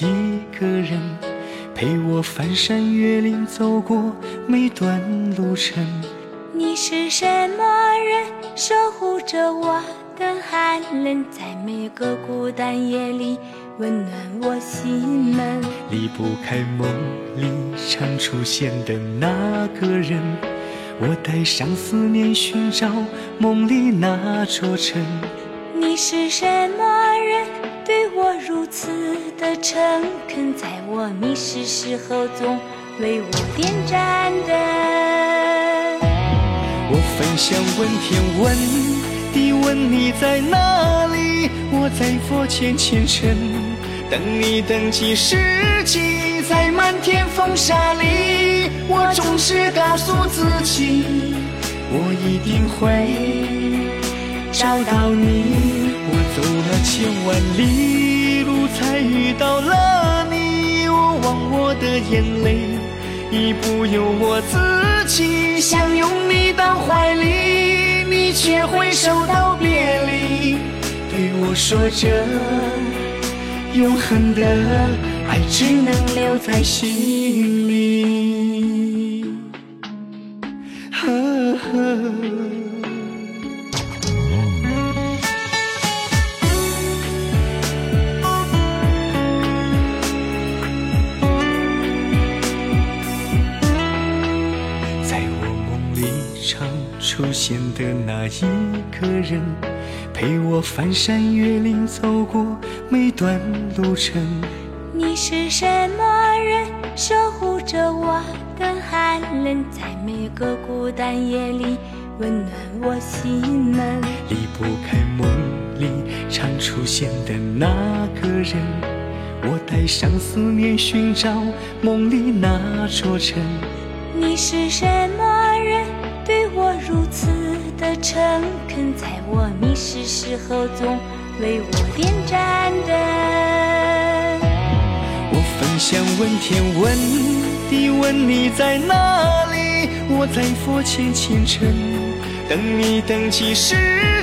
一个人，陪我翻山越岭，走过每段路程。你是什么人，守护着我的寒冷，在每个孤单夜里温暖我心门。离不开梦里常出现的那个人，我带上思念寻找梦里那座城。你是什么人，对我如此的诚恳，在我迷失时候总为我点盏灯。我焚香问天问地问你在哪里，我在佛前虔诚等你等几世纪，在漫天风沙里，我总是告诉自己，我一定会找到你。走了千万里路才遇到了你，我忘我的眼泪。已不由我自己，想拥你到怀里，你却挥手道别离，对我说着永恒的爱只能留在心里。呵呵出现的那一个人，陪我翻山越岭，走过每段路程。你是什么人，守护着我的寒冷，在每个孤单夜里温暖我心门。离不开梦里常出现的那个人，我带上思念寻找梦里那座城。你是什么人？对我如此的诚恳，在我迷失时候总为我点盏灯。我分享问天问地问你在哪里，我在佛前虔诚等你等几世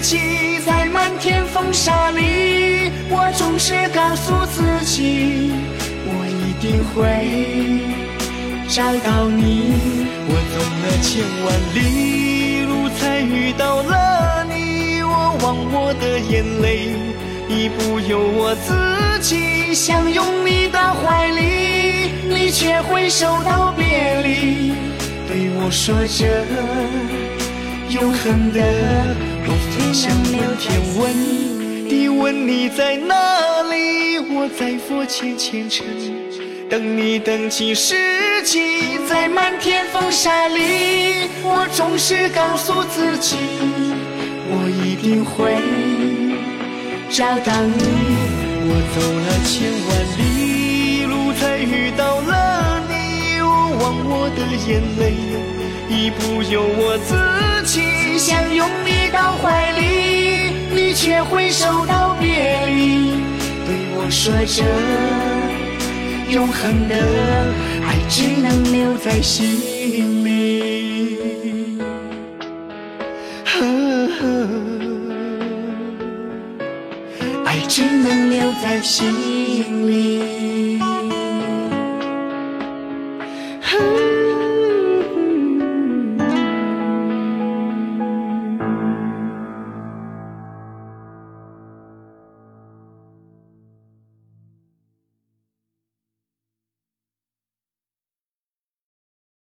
纪，在漫天风沙里，我总是告诉自己，我一定会。找到你，我走了千万里路才遇到了你。我忘我的眼泪，已不由我自己。想拥你到怀里，你却挥手道别离，对我说着永恒的我分享问天问地问你在哪里，我在佛前虔诚。等你等几世世纪，在漫天风沙里，我总是告诉自己，我一定会找到你。我走了千万里路才遇到了你，我忘我的眼泪，已不由我自己。想拥你到怀里，你却挥手道别离，对我说着。永恒的爱只能留在心里，爱只能留在心里。